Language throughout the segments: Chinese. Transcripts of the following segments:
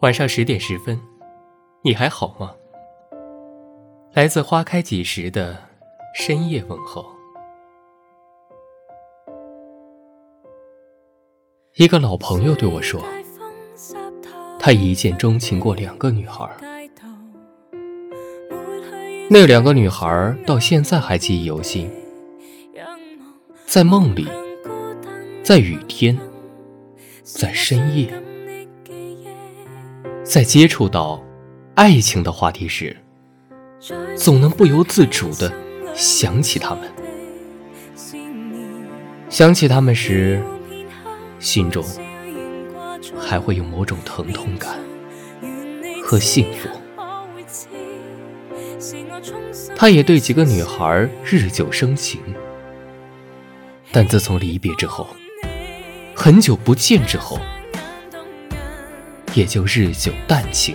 晚上十点十分，你还好吗？来自花开几时的深夜问候。一个老朋友对我说，他一见钟情过两个女孩，那两个女孩到现在还记忆犹新，在梦里，在雨天，在深夜。在接触到爱情的话题时，总能不由自主的想起他们。想起他们时，心中还会有某种疼痛感和幸福。他也对几个女孩日久生情，但自从离别之后，很久不见之后。也就日久淡情，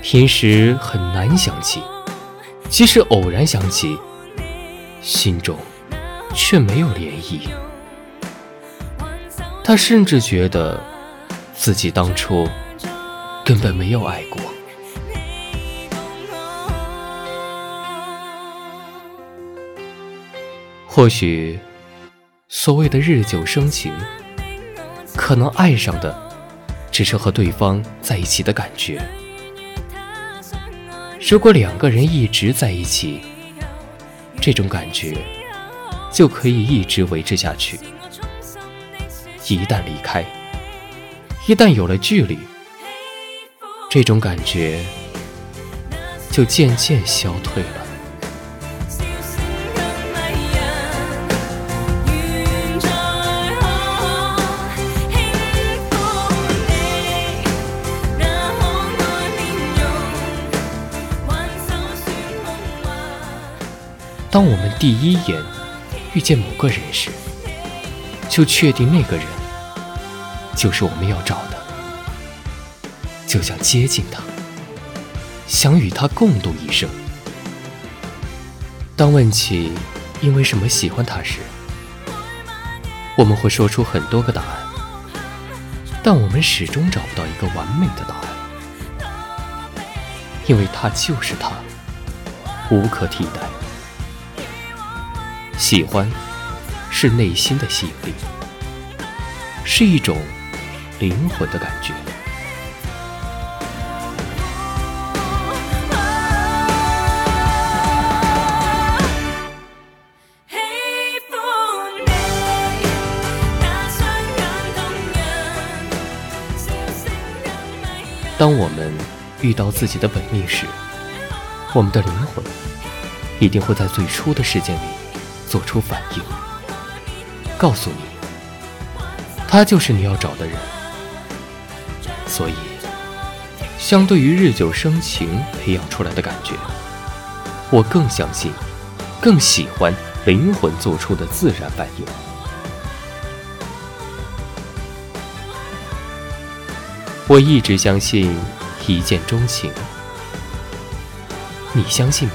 平时很难想起，即使偶然想起，心中却没有涟漪。他甚至觉得自己当初根本没有爱过。或许，所谓的日久生情。可能爱上的只是和对方在一起的感觉。如果两个人一直在一起，这种感觉就可以一直维持下去。一旦离开，一旦有了距离，这种感觉就渐渐消退了。当我们第一眼遇见某个人时，就确定那个人就是我们要找的，就想接近他，想与他共度一生。当问起因为什么喜欢他时，我们会说出很多个答案，但我们始终找不到一个完美的答案，因为他就是他，无可替代。喜欢，是内心的吸引力，是一种灵魂的感觉。当我们遇到自己的本命时，我们的灵魂一定会在最初的时间里。做出反应，告诉你，他就是你要找的人。所以，相对于日久生情培养出来的感觉，我更相信，更喜欢灵魂做出的自然反应。我一直相信一见钟情，你相信吗？